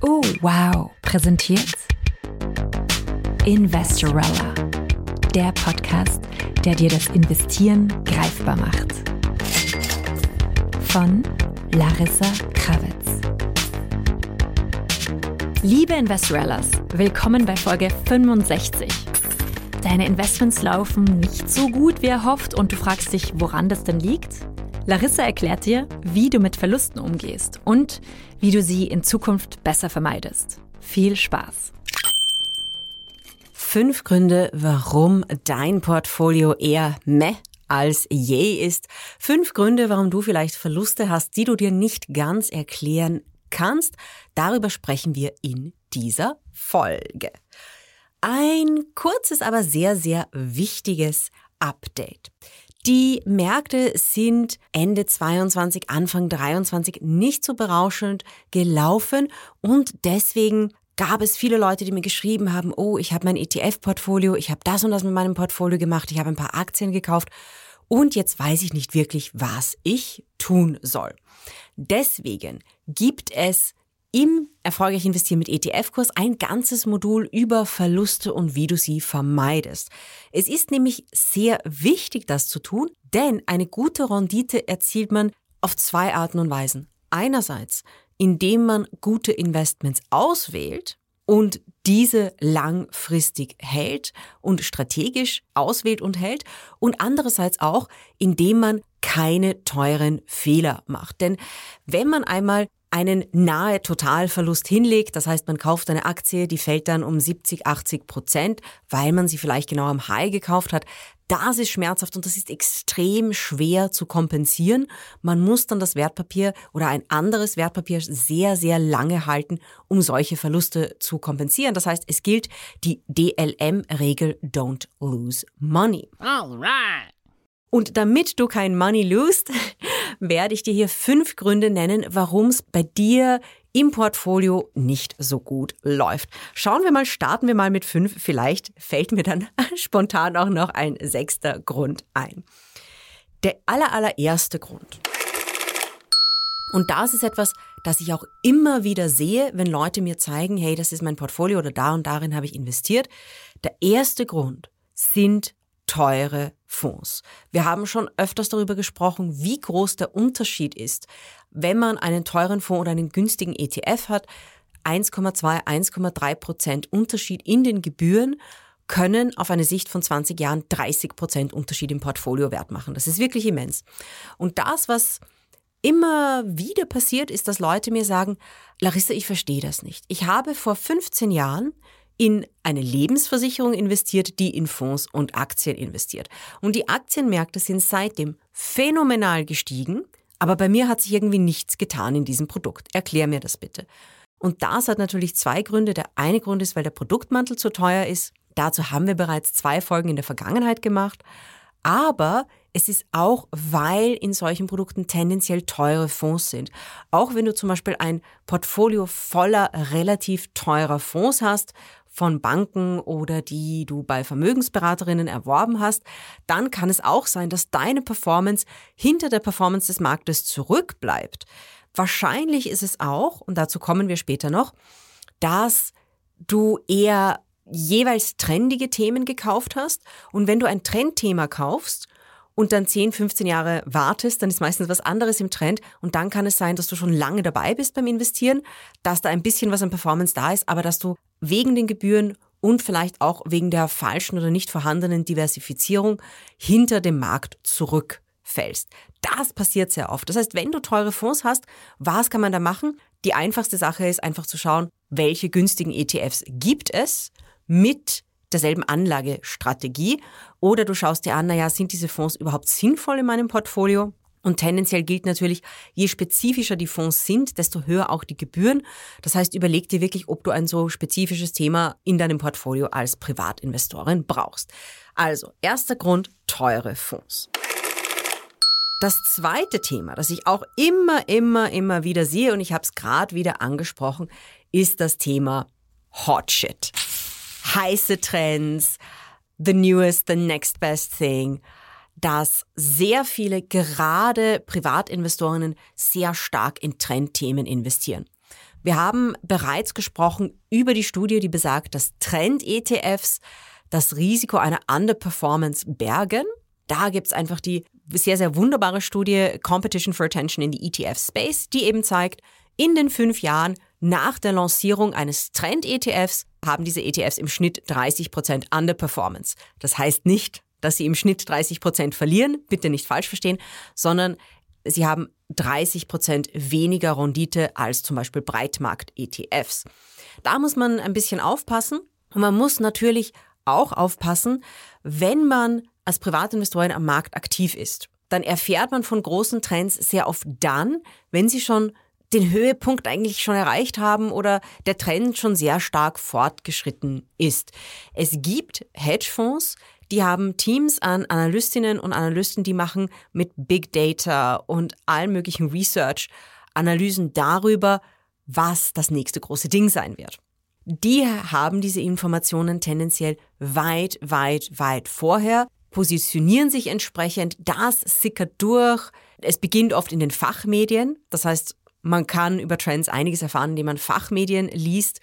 Oh, wow, präsentiert Investorella, der Podcast, der dir das Investieren greifbar macht. Von Larissa Krawitz. Liebe Investorellas, willkommen bei Folge 65. Deine Investments laufen nicht so gut wie erhofft und du fragst dich, woran das denn liegt? Larissa erklärt dir, wie du mit Verlusten umgehst und wie du sie in Zukunft besser vermeidest. Viel Spaß! Fünf Gründe, warum dein Portfolio eher meh als je ist. Fünf Gründe, warum du vielleicht Verluste hast, die du dir nicht ganz erklären kannst. Darüber sprechen wir in dieser Folge. Ein kurzes, aber sehr, sehr wichtiges Update. Die Märkte sind Ende 22, Anfang 23 nicht so berauschend gelaufen und deswegen gab es viele Leute, die mir geschrieben haben, oh, ich habe mein ETF-Portfolio, ich habe das und das mit meinem Portfolio gemacht, ich habe ein paar Aktien gekauft und jetzt weiß ich nicht wirklich, was ich tun soll. Deswegen gibt es im Erfolgreich investieren mit ETF-Kurs ein ganzes Modul über Verluste und wie du sie vermeidest. Es ist nämlich sehr wichtig, das zu tun, denn eine gute Rendite erzielt man auf zwei Arten und Weisen. Einerseits, indem man gute Investments auswählt und diese langfristig hält und strategisch auswählt und hält und andererseits auch, indem man keine teuren Fehler macht. Denn wenn man einmal einen nahe Totalverlust hinlegt. Das heißt, man kauft eine Aktie, die fällt dann um 70, 80 Prozent, weil man sie vielleicht genau am High gekauft hat. Das ist schmerzhaft und das ist extrem schwer zu kompensieren. Man muss dann das Wertpapier oder ein anderes Wertpapier sehr, sehr lange halten, um solche Verluste zu kompensieren. Das heißt, es gilt die DLM-Regel Don't Lose Money. Alright. Und damit du kein Money lose, werde ich dir hier fünf Gründe nennen, warum es bei dir im Portfolio nicht so gut läuft. Schauen wir mal, starten wir mal mit fünf. Vielleicht fällt mir dann spontan auch noch ein sechster Grund ein. Der aller, allererste Grund. Und das ist etwas, das ich auch immer wieder sehe, wenn Leute mir zeigen, hey, das ist mein Portfolio oder da und darin habe ich investiert. Der erste Grund sind teure Fonds. Wir haben schon öfters darüber gesprochen, wie groß der Unterschied ist, wenn man einen teuren Fonds oder einen günstigen ETF hat. 1,2, 1,3 Prozent Unterschied in den Gebühren können auf eine Sicht von 20 Jahren 30 Prozent Unterschied im Portfoliowert machen. Das ist wirklich immens. Und das, was immer wieder passiert, ist, dass Leute mir sagen, Larissa, ich verstehe das nicht. Ich habe vor 15 Jahren in eine Lebensversicherung investiert, die in Fonds und Aktien investiert. Und die Aktienmärkte sind seitdem phänomenal gestiegen, aber bei mir hat sich irgendwie nichts getan in diesem Produkt. Erklär mir das bitte. Und das hat natürlich zwei Gründe. Der eine Grund ist, weil der Produktmantel zu teuer ist. Dazu haben wir bereits zwei Folgen in der Vergangenheit gemacht. Aber es ist auch, weil in solchen Produkten tendenziell teure Fonds sind. Auch wenn du zum Beispiel ein Portfolio voller relativ teurer Fonds hast, von Banken oder die du bei Vermögensberaterinnen erworben hast, dann kann es auch sein, dass deine Performance hinter der Performance des Marktes zurückbleibt. Wahrscheinlich ist es auch, und dazu kommen wir später noch, dass du eher jeweils trendige Themen gekauft hast. Und wenn du ein Trendthema kaufst und dann 10, 15 Jahre wartest, dann ist meistens was anderes im Trend und dann kann es sein, dass du schon lange dabei bist beim Investieren, dass da ein bisschen was an Performance da ist, aber dass du wegen den Gebühren und vielleicht auch wegen der falschen oder nicht vorhandenen Diversifizierung hinter dem Markt zurückfällst. Das passiert sehr oft. Das heißt, wenn du teure Fonds hast, was kann man da machen? Die einfachste Sache ist einfach zu schauen, welche günstigen ETFs gibt es mit derselben Anlagestrategie. Oder du schaust dir an, naja, sind diese Fonds überhaupt sinnvoll in meinem Portfolio? Und tendenziell gilt natürlich, je spezifischer die Fonds sind, desto höher auch die Gebühren. Das heißt, überleg dir wirklich, ob du ein so spezifisches Thema in deinem Portfolio als Privatinvestorin brauchst. Also, erster Grund, teure Fonds. Das zweite Thema, das ich auch immer, immer, immer wieder sehe, und ich habe es gerade wieder angesprochen, ist das Thema Hot Shit heiße Trends, the newest, the next best thing. dass sehr viele gerade Privatinvestorinnen sehr stark in Trendthemen investieren. Wir haben bereits gesprochen über die Studie, die besagt, dass Trend-ETFs das Risiko einer Underperformance bergen. Da gibt's einfach die sehr, sehr wunderbare Studie Competition for Attention in the ETF Space, die eben zeigt, in den fünf Jahren nach der Lancierung eines Trend-ETFs haben diese ETFs im Schnitt 30% Underperformance. Das heißt nicht, dass sie im Schnitt 30% verlieren, bitte nicht falsch verstehen, sondern sie haben 30% weniger Rendite als zum Beispiel Breitmarkt-ETFs. Da muss man ein bisschen aufpassen und man muss natürlich auch aufpassen, wenn man als Privatinvestorin am Markt aktiv ist. Dann erfährt man von großen Trends sehr oft dann, wenn sie schon den Höhepunkt eigentlich schon erreicht haben oder der Trend schon sehr stark fortgeschritten ist. Es gibt Hedgefonds, die haben Teams an Analystinnen und Analysten, die machen mit Big Data und allen möglichen Research Analysen darüber, was das nächste große Ding sein wird. Die haben diese Informationen tendenziell weit, weit, weit vorher positionieren sich entsprechend, das sickert durch. Es beginnt oft in den Fachmedien, das heißt, man kann über Trends einiges erfahren, indem man Fachmedien liest.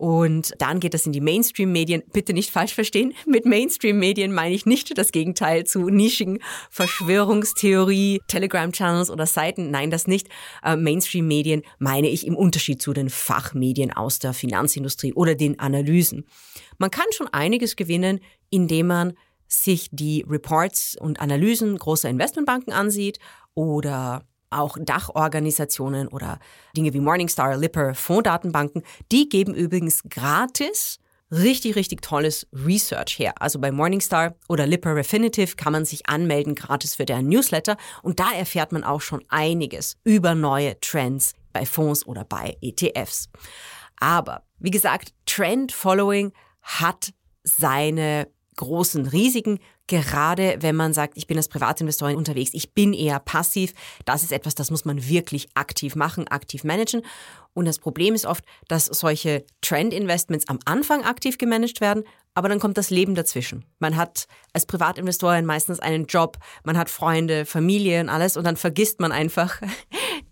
Und dann geht das in die Mainstream-Medien. Bitte nicht falsch verstehen. Mit Mainstream-Medien meine ich nicht das Gegenteil zu nischigen Verschwörungstheorie, Telegram-Channels oder Seiten. Nein, das nicht. Äh, Mainstream-Medien meine ich im Unterschied zu den Fachmedien aus der Finanzindustrie oder den Analysen. Man kann schon einiges gewinnen, indem man sich die Reports und Analysen großer Investmentbanken ansieht oder auch Dachorganisationen oder Dinge wie Morningstar, Lipper, Fonddatenbanken, die geben übrigens gratis richtig, richtig tolles Research her. Also bei Morningstar oder Lipper Refinitiv kann man sich anmelden gratis für deren Newsletter und da erfährt man auch schon einiges über neue Trends bei Fonds oder bei ETFs. Aber wie gesagt, Trend Following hat seine großen Risiken, gerade wenn man sagt, ich bin als Privatinvestorin unterwegs, ich bin eher passiv. Das ist etwas, das muss man wirklich aktiv machen, aktiv managen. Und das Problem ist oft, dass solche Trend-Investments am Anfang aktiv gemanagt werden, aber dann kommt das Leben dazwischen. Man hat als Privatinvestorin meistens einen Job, man hat Freunde, Familie und alles und dann vergisst man einfach,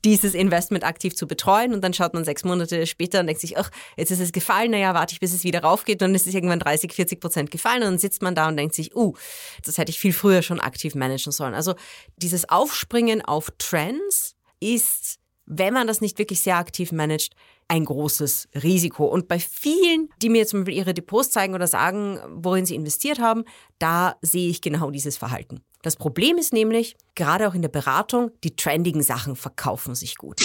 dieses Investment aktiv zu betreuen und dann schaut man sechs Monate später und denkt sich, ach, jetzt ist es gefallen, naja, warte ich, bis es wieder raufgeht und dann ist es irgendwann 30, 40 Prozent gefallen und dann sitzt man da und denkt sich, uh, das hätte ich viel früher schon aktiv managen sollen. Also dieses Aufspringen auf Trends ist, wenn man das nicht wirklich sehr aktiv managt, ein großes Risiko. Und bei vielen, die mir zum Beispiel ihre Depots zeigen oder sagen, worin sie investiert haben, da sehe ich genau dieses Verhalten. Das Problem ist nämlich, gerade auch in der Beratung, die trendigen Sachen verkaufen sich gut.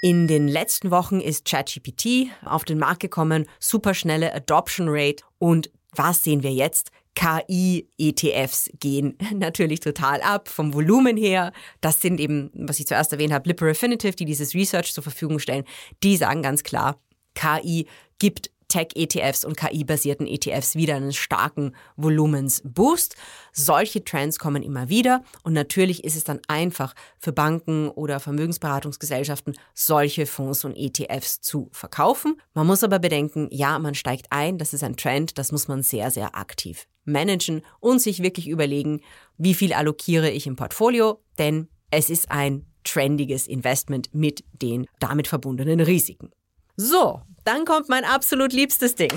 In den letzten Wochen ist ChatGPT auf den Markt gekommen, superschnelle Adoption Rate und was sehen wir jetzt? KI-ETFs gehen natürlich total ab vom Volumen her. Das sind eben, was ich zuerst erwähnt habe, Lipper Affinitive, die dieses Research zur Verfügung stellen. Die sagen ganz klar, KI gibt Tech-ETFs und KI-basierten ETFs wieder einen starken Volumensboost. Solche Trends kommen immer wieder und natürlich ist es dann einfach für Banken oder Vermögensberatungsgesellschaften, solche Fonds und ETFs zu verkaufen. Man muss aber bedenken, ja, man steigt ein, das ist ein Trend, das muss man sehr, sehr aktiv managen und sich wirklich überlegen, wie viel allokiere ich im Portfolio, denn es ist ein trendiges Investment mit den damit verbundenen Risiken. So, dann kommt mein absolut liebstes Ding.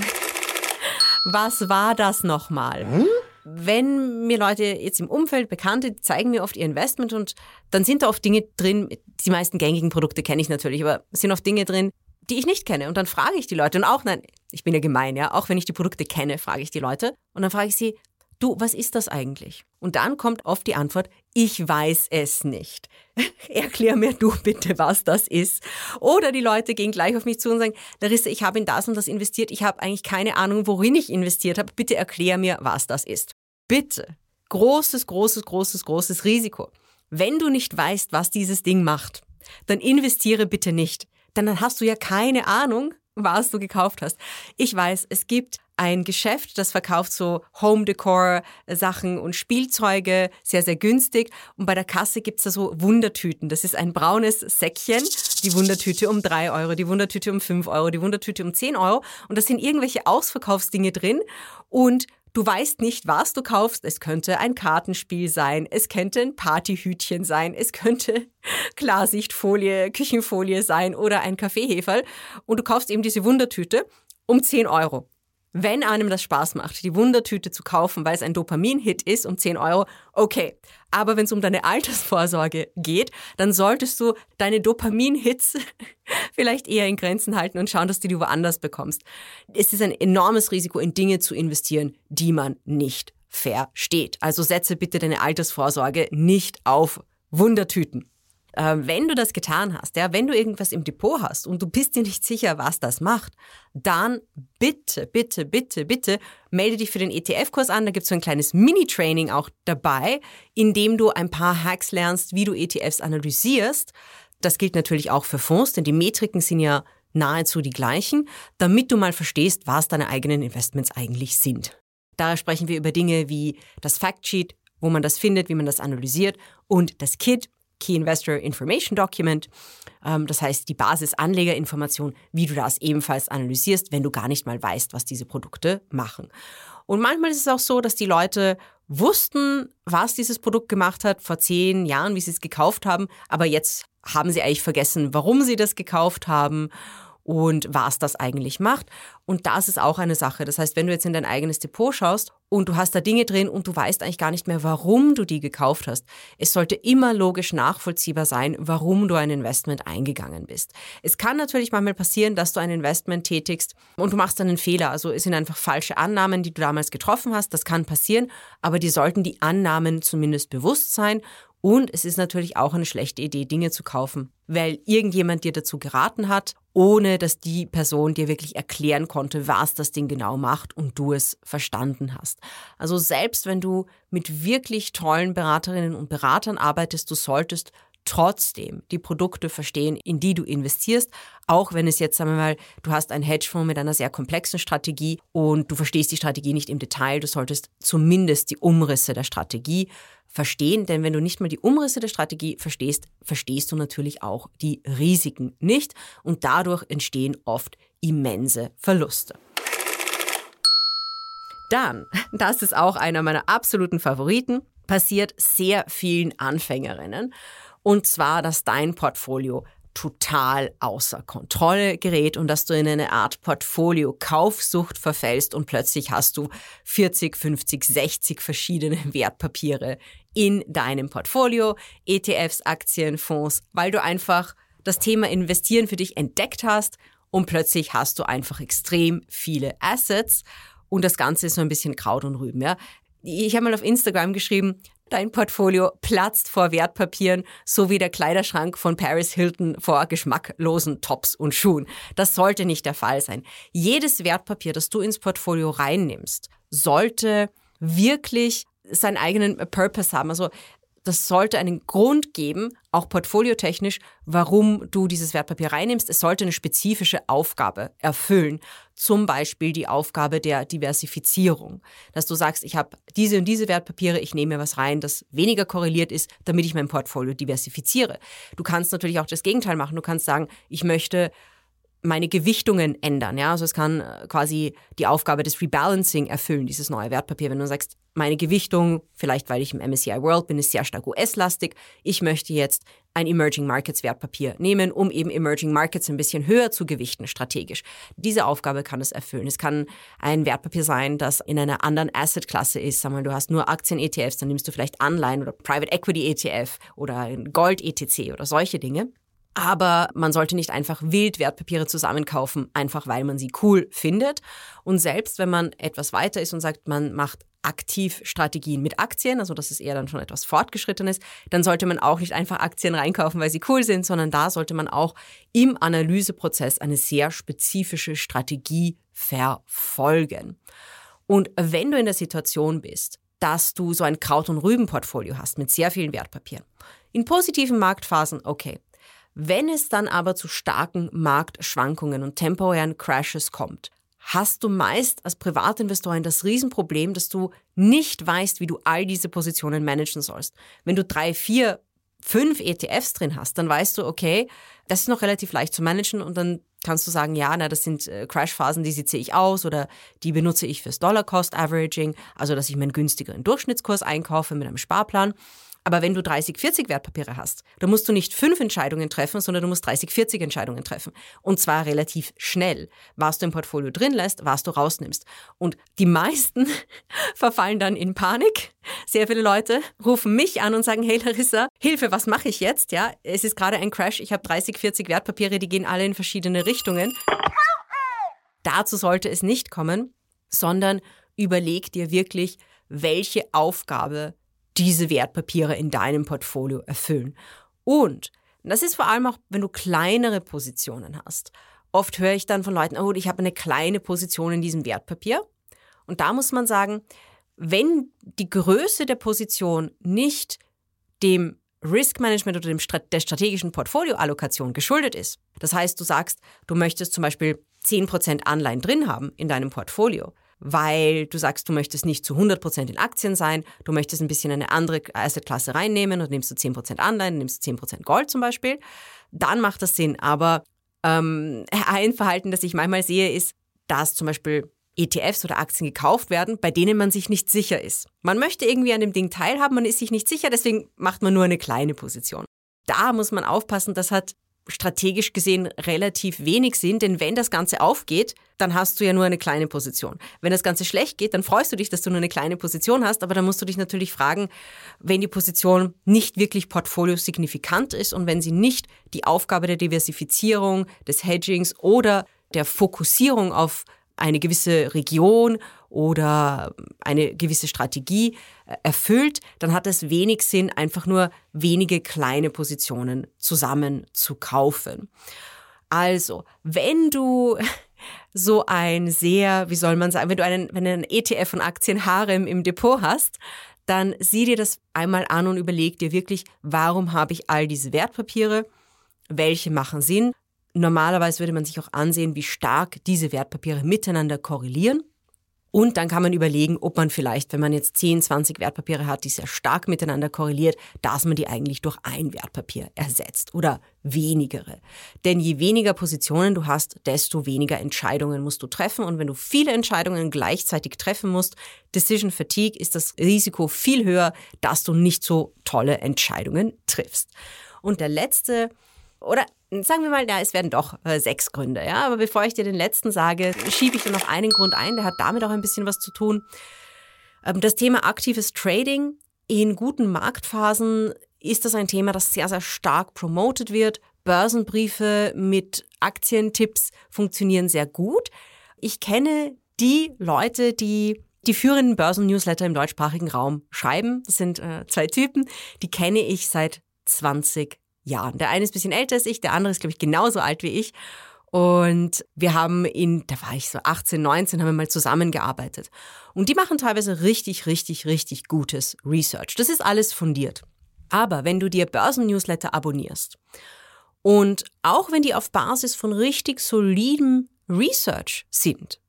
Was war das nochmal? Hm? Wenn mir Leute jetzt im Umfeld, Bekannte, zeigen mir oft ihr Investment und dann sind da oft Dinge drin, die meisten gängigen Produkte kenne ich natürlich, aber es sind oft Dinge drin, die ich nicht kenne. Und dann frage ich die Leute und auch, nein, ich bin ja gemein, ja, auch wenn ich die Produkte kenne, frage ich die Leute und dann frage ich sie, du, was ist das eigentlich? Und dann kommt oft die Antwort, ich weiß es nicht. Erklär mir du bitte, was das ist. Oder die Leute gehen gleich auf mich zu und sagen, Larissa, ich habe in das und das investiert, ich habe eigentlich keine Ahnung, worin ich investiert habe, bitte erklär mir, was das ist. Bitte. Großes, großes, großes, großes Risiko. Wenn du nicht weißt, was dieses Ding macht, dann investiere bitte nicht. Denn dann hast du ja keine Ahnung, was du gekauft hast. Ich weiß, es gibt ein Geschäft, das verkauft so Home Decor Sachen und Spielzeuge sehr, sehr günstig. Und bei der Kasse gibt's da so Wundertüten. Das ist ein braunes Säckchen. Die Wundertüte um drei Euro, die Wundertüte um fünf Euro, die Wundertüte um zehn Euro. Und da sind irgendwelche Ausverkaufsdinge drin. Und Du weißt nicht, was du kaufst. Es könnte ein Kartenspiel sein, es könnte ein Partyhütchen sein, es könnte Klarsichtfolie, Küchenfolie sein oder ein Kaffeeheferl. Und du kaufst eben diese Wundertüte um 10 Euro. Wenn einem das Spaß macht, die Wundertüte zu kaufen, weil es ein Dopamin-Hit ist um 10 Euro, okay. Aber wenn es um deine Altersvorsorge geht, dann solltest du deine Dopamin-Hits vielleicht eher in Grenzen halten und schauen, dass du die woanders bekommst. Es ist ein enormes Risiko, in Dinge zu investieren, die man nicht versteht. Also setze bitte deine Altersvorsorge nicht auf Wundertüten. Ähm, wenn du das getan hast, ja, wenn du irgendwas im Depot hast und du bist dir nicht sicher, was das macht, dann bitte, bitte, bitte, bitte melde dich für den ETF-Kurs an. Da gibt es so ein kleines Mini-Training auch dabei, in dem du ein paar Hacks lernst, wie du ETFs analysierst. Das gilt natürlich auch für Fonds, denn die Metriken sind ja nahezu die gleichen, damit du mal verstehst, was deine eigenen Investments eigentlich sind. Da sprechen wir über Dinge wie das Factsheet, wo man das findet, wie man das analysiert und das Kit, Key Investor Information Document. Ähm, das heißt, die Basis-Anlegerinformation, wie du das ebenfalls analysierst, wenn du gar nicht mal weißt, was diese Produkte machen. Und manchmal ist es auch so, dass die Leute wussten, was dieses Produkt gemacht hat vor zehn Jahren, wie sie es gekauft haben, aber jetzt haben sie eigentlich vergessen, warum sie das gekauft haben und was das eigentlich macht. Und das ist auch eine Sache. Das heißt, wenn du jetzt in dein eigenes Depot schaust und du hast da Dinge drin und du weißt eigentlich gar nicht mehr, warum du die gekauft hast, es sollte immer logisch nachvollziehbar sein, warum du ein Investment eingegangen bist. Es kann natürlich manchmal passieren, dass du ein Investment tätigst und du machst dann einen Fehler. Also es sind einfach falsche Annahmen, die du damals getroffen hast. Das kann passieren, aber die sollten die Annahmen zumindest bewusst sein und es ist natürlich auch eine schlechte Idee, Dinge zu kaufen, weil irgendjemand dir dazu geraten hat, ohne dass die Person dir wirklich erklären konnte, was das Ding genau macht und du es verstanden hast. Also selbst wenn du mit wirklich tollen Beraterinnen und Beratern arbeitest, du solltest trotzdem die Produkte verstehen, in die du investierst, auch wenn es jetzt, sagen wir mal, du hast einen Hedgefonds mit einer sehr komplexen Strategie und du verstehst die Strategie nicht im Detail, du solltest zumindest die Umrisse der Strategie verstehen, denn wenn du nicht mal die Umrisse der Strategie verstehst, verstehst du natürlich auch die Risiken nicht und dadurch entstehen oft immense Verluste. Dann, das ist auch einer meiner absoluten Favoriten, passiert sehr vielen Anfängerinnen und zwar, dass dein Portfolio total außer Kontrolle gerät und dass du in eine Art Portfolio-Kaufsucht verfällst und plötzlich hast du 40, 50, 60 verschiedene Wertpapiere in deinem Portfolio, ETFs, Aktien, Fonds, weil du einfach das Thema Investieren für dich entdeckt hast und plötzlich hast du einfach extrem viele Assets und das Ganze ist so ein bisschen Kraut und Rüben. Ja? Ich habe mal auf Instagram geschrieben, Dein Portfolio platzt vor Wertpapieren, so wie der Kleiderschrank von Paris Hilton vor geschmacklosen Tops und Schuhen. Das sollte nicht der Fall sein. Jedes Wertpapier, das du ins Portfolio reinnimmst, sollte wirklich seinen eigenen Purpose haben. Also das sollte einen Grund geben, auch portfoliotechnisch, warum du dieses Wertpapier reinnimmst. Es sollte eine spezifische Aufgabe erfüllen. Zum Beispiel die Aufgabe der Diversifizierung. Dass du sagst, ich habe diese und diese Wertpapiere, ich nehme was rein, das weniger korreliert ist, damit ich mein Portfolio diversifiziere. Du kannst natürlich auch das Gegenteil machen. Du kannst sagen, ich möchte meine Gewichtungen ändern. Ja? Also es kann äh, quasi die Aufgabe des Rebalancing erfüllen, dieses neue Wertpapier. Wenn du sagst, meine Gewichtung, vielleicht weil ich im MSCI World bin, ist sehr stark US-lastig. Ich möchte jetzt ein Emerging Markets Wertpapier nehmen, um eben Emerging Markets ein bisschen höher zu gewichten, strategisch. Diese Aufgabe kann es erfüllen. Es kann ein Wertpapier sein, das in einer anderen Asset-Klasse ist. Sag mal, du hast nur Aktien-ETFs, dann nimmst du vielleicht Anleihen oder Private Equity ETF oder Gold-ETC oder solche Dinge. Aber man sollte nicht einfach wild Wertpapiere zusammenkaufen, einfach weil man sie cool findet. Und selbst wenn man etwas weiter ist und sagt, man macht aktiv Strategien mit Aktien, also das ist eher dann schon etwas Fortgeschrittenes, dann sollte man auch nicht einfach Aktien reinkaufen, weil sie cool sind, sondern da sollte man auch im Analyseprozess eine sehr spezifische Strategie verfolgen. Und wenn du in der Situation bist, dass du so ein Kraut- und Rübenportfolio hast mit sehr vielen Wertpapieren, in positiven Marktphasen, okay, wenn es dann aber zu starken Marktschwankungen und temporären Crashes kommt, hast du meist als Privatinvestorin das Riesenproblem, dass du nicht weißt, wie du all diese Positionen managen sollst. Wenn du drei, vier fünf ETFs drin hast, dann weißt du, okay, das ist noch relativ leicht zu managen und dann kannst du sagen, ja, na, das sind äh, Crashphasen, die sitze ich aus oder die benutze ich fürs Dollar Cost Averaging, also dass ich meinen günstigeren Durchschnittskurs einkaufe mit einem Sparplan. Aber wenn du 30, 40 Wertpapiere hast, dann musst du nicht fünf Entscheidungen treffen, sondern du musst 30, 40 Entscheidungen treffen. Und zwar relativ schnell. Was du im Portfolio drin lässt, was du rausnimmst. Und die meisten verfallen dann in Panik. Sehr viele Leute rufen mich an und sagen, hey Larissa, Hilfe, was mache ich jetzt? Ja, es ist gerade ein Crash. Ich habe 30, 40 Wertpapiere, die gehen alle in verschiedene Richtungen. Dazu sollte es nicht kommen, sondern überleg dir wirklich, welche Aufgabe diese Wertpapiere in deinem Portfolio erfüllen. Und das ist vor allem auch, wenn du kleinere Positionen hast. Oft höre ich dann von Leuten, oh, ich habe eine kleine Position in diesem Wertpapier. Und da muss man sagen, wenn die Größe der Position nicht dem Risk Management oder dem, der strategischen Portfolioallokation geschuldet ist, das heißt, du sagst, du möchtest zum Beispiel 10% Anleihen drin haben in deinem Portfolio, weil du sagst, du möchtest nicht zu 100% in Aktien sein, du möchtest ein bisschen eine andere Assetklasse reinnehmen und nimmst du 10% Anleihen, nimmst du 10% Gold zum Beispiel, dann macht das Sinn. Aber ähm, ein Verhalten, das ich manchmal sehe, ist, dass zum Beispiel ETFs oder Aktien gekauft werden, bei denen man sich nicht sicher ist. Man möchte irgendwie an dem Ding teilhaben, man ist sich nicht sicher, deswegen macht man nur eine kleine Position. Da muss man aufpassen, das hat strategisch gesehen relativ wenig sind, denn wenn das Ganze aufgeht, dann hast du ja nur eine kleine Position. Wenn das Ganze schlecht geht, dann freust du dich, dass du nur eine kleine Position hast, aber dann musst du dich natürlich fragen, wenn die Position nicht wirklich portfoliosignifikant ist und wenn sie nicht die Aufgabe der Diversifizierung, des Hedgings oder der Fokussierung auf eine gewisse Region oder eine gewisse Strategie äh, erfüllt, dann hat es wenig Sinn, einfach nur wenige kleine Positionen zusammen zu kaufen. Also, wenn du so ein sehr, wie soll man sagen, wenn du einen, wenn einen ETF von Aktien Harem im Depot hast, dann sieh dir das einmal an und überleg dir wirklich, warum habe ich all diese Wertpapiere? Welche machen Sinn? Normalerweise würde man sich auch ansehen, wie stark diese Wertpapiere miteinander korrelieren. Und dann kann man überlegen, ob man vielleicht, wenn man jetzt 10, 20 Wertpapiere hat, die sehr stark miteinander korreliert, dass man die eigentlich durch ein Wertpapier ersetzt oder wenigere. Denn je weniger Positionen du hast, desto weniger Entscheidungen musst du treffen. Und wenn du viele Entscheidungen gleichzeitig treffen musst, Decision Fatigue, ist das Risiko viel höher, dass du nicht so tolle Entscheidungen triffst. Und der letzte oder sagen wir mal, ja, es werden doch äh, sechs Gründe, ja. Aber bevor ich dir den letzten sage, schiebe ich dir noch einen Grund ein, der hat damit auch ein bisschen was zu tun. Ähm, das Thema aktives Trading in guten Marktphasen ist das ein Thema, das sehr, sehr stark promoted wird. Börsenbriefe mit Aktientipps funktionieren sehr gut. Ich kenne die Leute, die die führenden Börsen-Newsletter im deutschsprachigen Raum schreiben. Das sind äh, zwei Typen, die kenne ich seit 20 Jahren. Der eine ist ein bisschen älter als ich, der andere ist, glaube ich, genauso alt wie ich. Und wir haben in, da war ich so 18, 19, haben wir mal zusammengearbeitet. Und die machen teilweise richtig, richtig, richtig gutes Research. Das ist alles fundiert. Aber wenn du dir Börsen-Newsletter abonnierst und auch wenn die auf Basis von richtig solidem Research sind,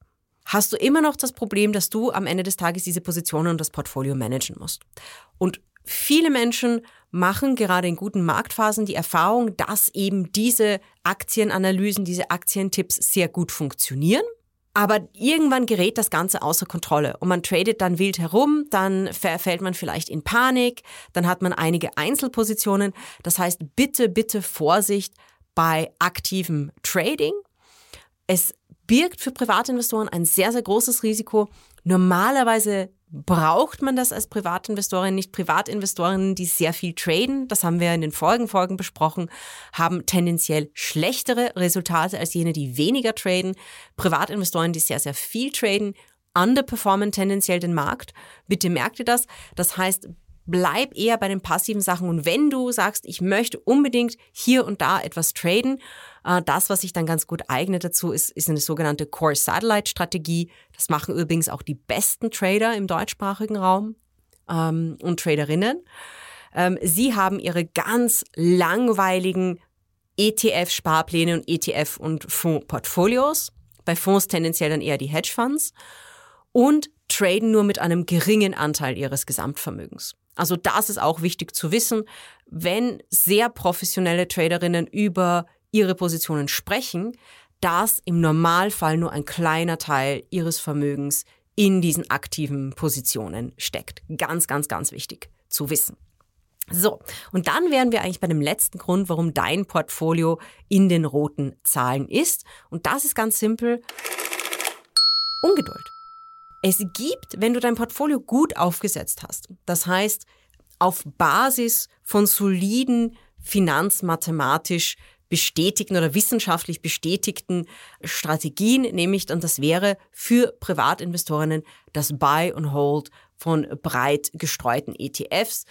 hast du immer noch das Problem, dass du am Ende des Tages diese Positionen und das Portfolio managen musst. Und viele Menschen machen gerade in guten Marktphasen die Erfahrung, dass eben diese Aktienanalysen, diese Aktientipps sehr gut funktionieren. Aber irgendwann gerät das Ganze außer Kontrolle und man tradet dann wild herum, dann verfällt man vielleicht in Panik, dann hat man einige Einzelpositionen. Das heißt, bitte, bitte Vorsicht bei aktivem Trading. Es birgt für Privatinvestoren ein sehr, sehr großes Risiko. Normalerweise braucht man das als Privatinvestorin nicht. Privatinvestorinnen, die sehr viel traden, das haben wir in den vorigen Folgen besprochen, haben tendenziell schlechtere Resultate als jene, die weniger traden. Privatinvestoren, die sehr, sehr viel traden, underperformen tendenziell den Markt. Bitte merkt ihr das. Das heißt, bleib eher bei den passiven Sachen. Und wenn du sagst, ich möchte unbedingt hier und da etwas traden, äh, das, was sich dann ganz gut eignet dazu, ist, ist eine sogenannte Core Satellite Strategie. Das machen übrigens auch die besten Trader im deutschsprachigen Raum ähm, und Traderinnen. Ähm, sie haben ihre ganz langweiligen ETF-Sparpläne und ETF- und Fondsportfolios. Bei Fonds tendenziell dann eher die Hedgefonds. Und traden nur mit einem geringen Anteil ihres Gesamtvermögens. Also das ist auch wichtig zu wissen, wenn sehr professionelle Traderinnen über ihre Positionen sprechen, dass im Normalfall nur ein kleiner Teil ihres Vermögens in diesen aktiven Positionen steckt. Ganz, ganz, ganz wichtig zu wissen. So, und dann wären wir eigentlich bei dem letzten Grund, warum dein Portfolio in den roten Zahlen ist. Und das ist ganz simpel. Ungeduld. Es gibt, wenn du dein Portfolio gut aufgesetzt hast, das heißt auf Basis von soliden finanzmathematisch bestätigten oder wissenschaftlich bestätigten Strategien, nämlich, und das wäre für Privatinvestorinnen das Buy and Hold von breit gestreuten ETFs,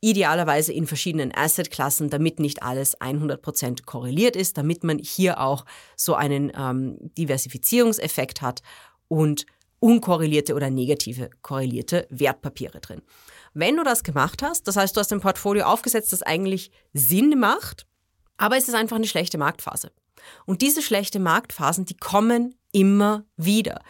idealerweise in verschiedenen Assetklassen, damit nicht alles 100% korreliert ist, damit man hier auch so einen ähm, Diversifizierungseffekt hat und unkorrelierte oder negative korrelierte Wertpapiere drin. Wenn du das gemacht hast, das heißt, du hast ein Portfolio aufgesetzt, das eigentlich Sinn macht, aber es ist einfach eine schlechte Marktphase. Und diese schlechte Marktphasen, die kommen immer wieder.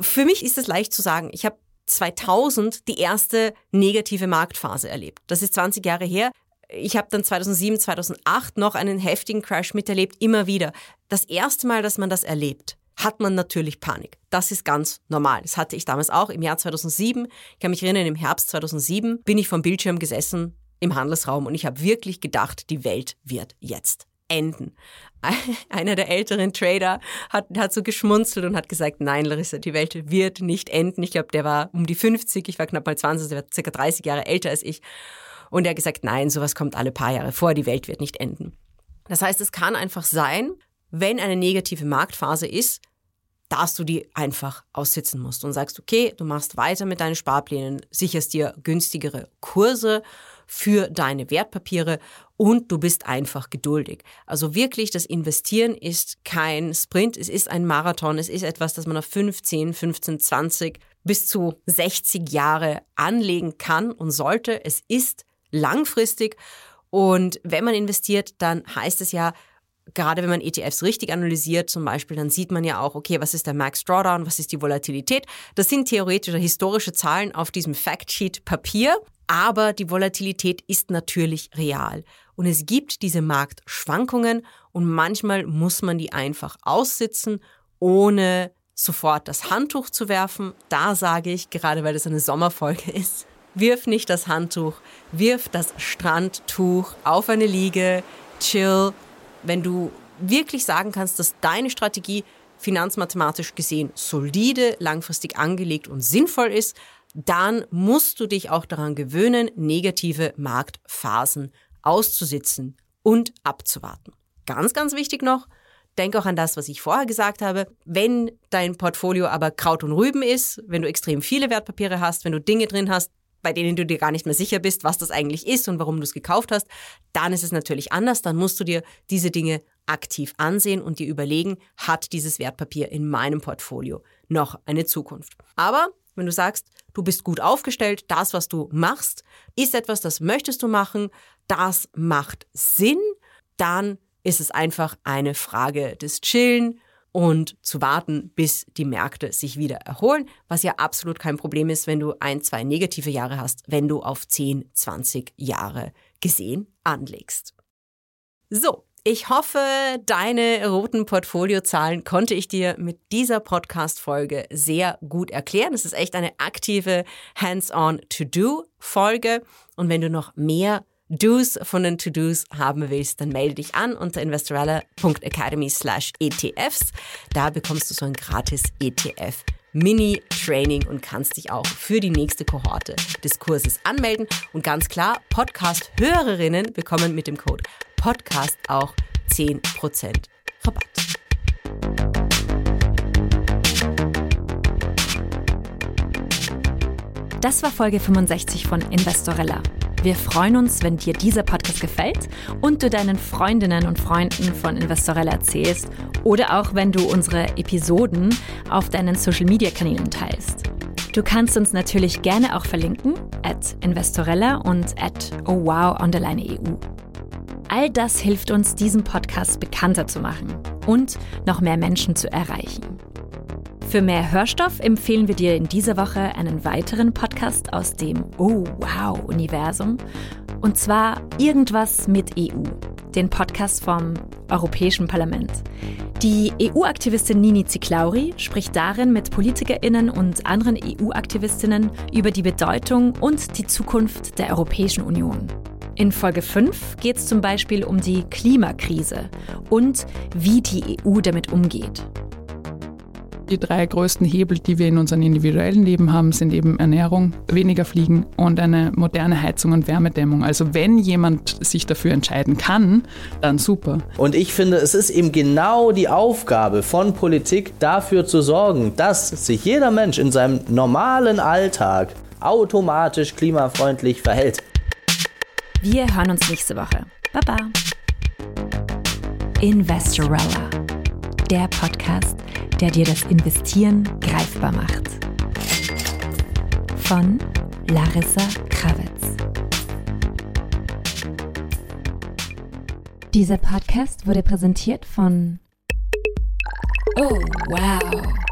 Für mich ist es leicht zu sagen, ich habe 2000 die erste negative Marktphase erlebt. Das ist 20 Jahre her. Ich habe dann 2007, 2008 noch einen heftigen Crash miterlebt, immer wieder. Das erste Mal, dass man das erlebt, hat man natürlich Panik. Das ist ganz normal. Das hatte ich damals auch im Jahr 2007. Ich kann mich erinnern, im Herbst 2007 bin ich vom Bildschirm gesessen im Handelsraum und ich habe wirklich gedacht, die Welt wird jetzt enden. Einer der älteren Trader hat, hat so geschmunzelt und hat gesagt, nein, Larissa, die Welt wird nicht enden. Ich glaube, der war um die 50, ich war knapp mal 20, der war circa 30 Jahre älter als ich. Und er hat gesagt, nein, sowas kommt alle paar Jahre vor, die Welt wird nicht enden. Das heißt, es kann einfach sein, wenn eine negative Marktphase ist, dass du die einfach aussitzen musst und sagst, okay, du machst weiter mit deinen Sparplänen, sicherst dir günstigere Kurse für deine Wertpapiere und du bist einfach geduldig. Also wirklich, das Investieren ist kein Sprint, es ist ein Marathon, es ist etwas, das man auf 15, 15, 20 bis zu 60 Jahre anlegen kann und sollte. Es ist langfristig und wenn man investiert, dann heißt es ja, gerade wenn man ETFs richtig analysiert, zum Beispiel, dann sieht man ja auch, okay, was ist der Max Drawdown, was ist die Volatilität. Das sind theoretische historische Zahlen auf diesem Factsheet Papier, aber die Volatilität ist natürlich real. Und es gibt diese Marktschwankungen und manchmal muss man die einfach aussitzen, ohne sofort das Handtuch zu werfen. Da sage ich, gerade weil das eine Sommerfolge ist, wirf nicht das Handtuch, wirf das Strandtuch auf eine Liege, chill, wenn du wirklich sagen kannst, dass deine Strategie finanzmathematisch gesehen solide, langfristig angelegt und sinnvoll ist, dann musst du dich auch daran gewöhnen, negative Marktphasen auszusitzen und abzuwarten. Ganz, ganz wichtig noch, denk auch an das, was ich vorher gesagt habe. Wenn dein Portfolio aber Kraut und Rüben ist, wenn du extrem viele Wertpapiere hast, wenn du Dinge drin hast, bei denen du dir gar nicht mehr sicher bist, was das eigentlich ist und warum du es gekauft hast, dann ist es natürlich anders. Dann musst du dir diese Dinge aktiv ansehen und dir überlegen, hat dieses Wertpapier in meinem Portfolio noch eine Zukunft. Aber wenn du sagst, du bist gut aufgestellt, das, was du machst, ist etwas, das möchtest du machen, das macht Sinn, dann ist es einfach eine Frage des Chillen und zu warten, bis die Märkte sich wieder erholen, was ja absolut kein Problem ist, wenn du ein, zwei negative Jahre hast, wenn du auf 10, 20 Jahre gesehen anlegst. So, ich hoffe, deine roten Portfoliozahlen konnte ich dir mit dieser Podcast-Folge sehr gut erklären. Es ist echt eine aktive Hands-on-To-Do-Folge. Und wenn du noch mehr Do's von den To-Dos haben willst, dann melde dich an unter investorella.academy slash ETFs. Da bekommst du so ein gratis ETF Mini-Training und kannst dich auch für die nächste Kohorte des Kurses anmelden. Und ganz klar, Podcast-Hörerinnen bekommen mit dem Code Podcast auch 10% Rabatt. Das war Folge 65 von Investorella. Wir freuen uns, wenn dir dieser Podcast gefällt und du deinen Freundinnen und Freunden von Investorella erzählst oder auch wenn du unsere Episoden auf deinen Social Media Kanälen teilst. Du kannst uns natürlich gerne auch verlinken at Investorella und at ohwow_eu. All das hilft uns, diesen Podcast bekannter zu machen und noch mehr Menschen zu erreichen. Für mehr Hörstoff empfehlen wir dir in dieser Woche einen weiteren Podcast aus dem Oh Wow Universum. Und zwar Irgendwas mit EU, den Podcast vom Europäischen Parlament. Die EU-Aktivistin Nini Ziklauri spricht darin mit PolitikerInnen und anderen EU-Aktivistinnen über die Bedeutung und die Zukunft der Europäischen Union. In Folge 5 geht es zum Beispiel um die Klimakrise und wie die EU damit umgeht. Die drei größten Hebel, die wir in unserem individuellen Leben haben, sind eben Ernährung, weniger Fliegen und eine moderne Heizung und Wärmedämmung. Also wenn jemand sich dafür entscheiden kann, dann super. Und ich finde, es ist eben genau die Aufgabe von Politik, dafür zu sorgen, dass sich jeder Mensch in seinem normalen Alltag automatisch klimafreundlich verhält. Wir hören uns nächste Woche. Baba. Investorella, der Podcast der dir das Investieren greifbar macht. Von Larissa Krawitz. Dieser Podcast wurde präsentiert von Oh, wow.